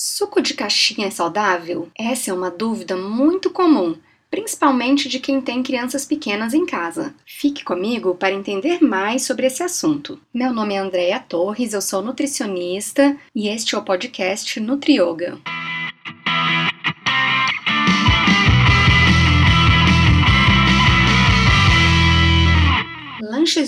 Suco de caixinha é saudável? Essa é uma dúvida muito comum, principalmente de quem tem crianças pequenas em casa. Fique comigo para entender mais sobre esse assunto. Meu nome é Andréa Torres, eu sou nutricionista e este é o podcast Nutrioga.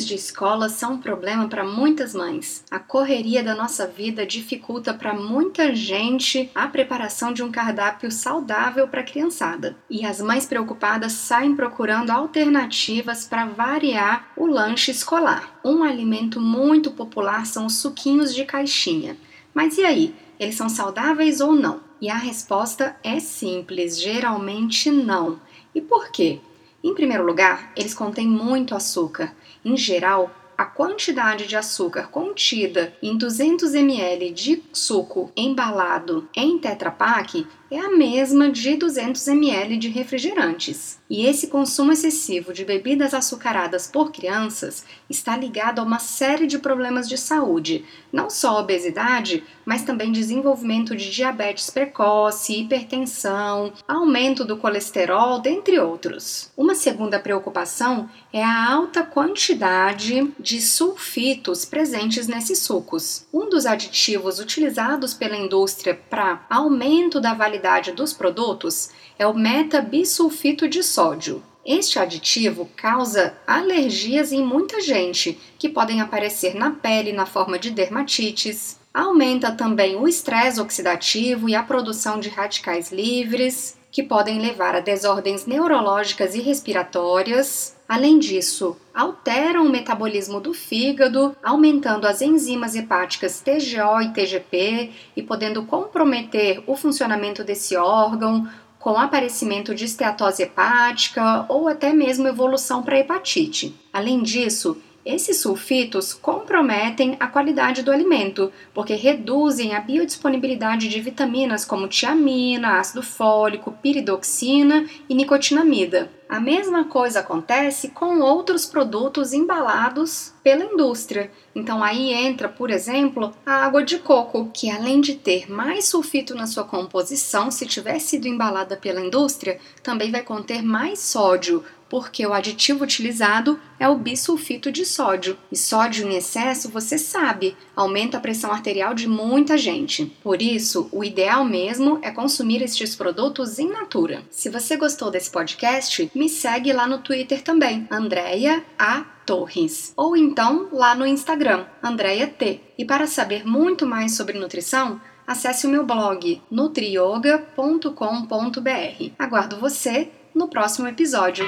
Lanches de escola são um problema para muitas mães. A correria da nossa vida dificulta para muita gente a preparação de um cardápio saudável para a criançada. E as mães preocupadas saem procurando alternativas para variar o lanche escolar. Um alimento muito popular são os suquinhos de caixinha. Mas e aí? Eles são saudáveis ou não? E a resposta é simples: geralmente não. E por quê? Em primeiro lugar, eles contêm muito açúcar. Em geral, a quantidade de açúcar contida em 200 ml de suco embalado em Tetra Pak é a mesma de 200 ml de refrigerantes. E esse consumo excessivo de bebidas açucaradas por crianças está ligado a uma série de problemas de saúde, não só obesidade, mas também desenvolvimento de diabetes precoce, hipertensão, aumento do colesterol, dentre outros. Uma segunda preocupação é a alta quantidade de sulfitos presentes nesses sucos. Um dos aditivos utilizados pela indústria para aumento da validade dos produtos é o metabisulfito de sódio. Este aditivo causa alergias em muita gente, que podem aparecer na pele na forma de dermatites. Aumenta também o estresse oxidativo e a produção de radicais livres, que podem levar a desordens neurológicas e respiratórias. Além disso, alteram o metabolismo do fígado, aumentando as enzimas hepáticas TGO e TGP e podendo comprometer o funcionamento desse órgão, com aparecimento de esteatose hepática ou até mesmo evolução para hepatite. Além disso, esses sulfitos comprometem a qualidade do alimento, porque reduzem a biodisponibilidade de vitaminas como tiamina, ácido fólico, piridoxina e nicotinamida. A mesma coisa acontece com outros produtos embalados pela indústria. Então aí entra, por exemplo, a água de coco, que além de ter mais sulfito na sua composição, se tiver sido embalada pela indústria, também vai conter mais sódio, porque o aditivo utilizado é o bisulfito de sódio. E sódio em excesso, você sabe, aumenta a pressão arterial de muita gente. Por isso, o ideal mesmo é consumir estes produtos in natura. Se você gostou desse podcast, me segue lá no Twitter também, Andrea A. Torres, ou então lá no Instagram, Andrea T. E para saber muito mais sobre nutrição, acesse o meu blog nutrioga.com.br. Aguardo você no próximo episódio.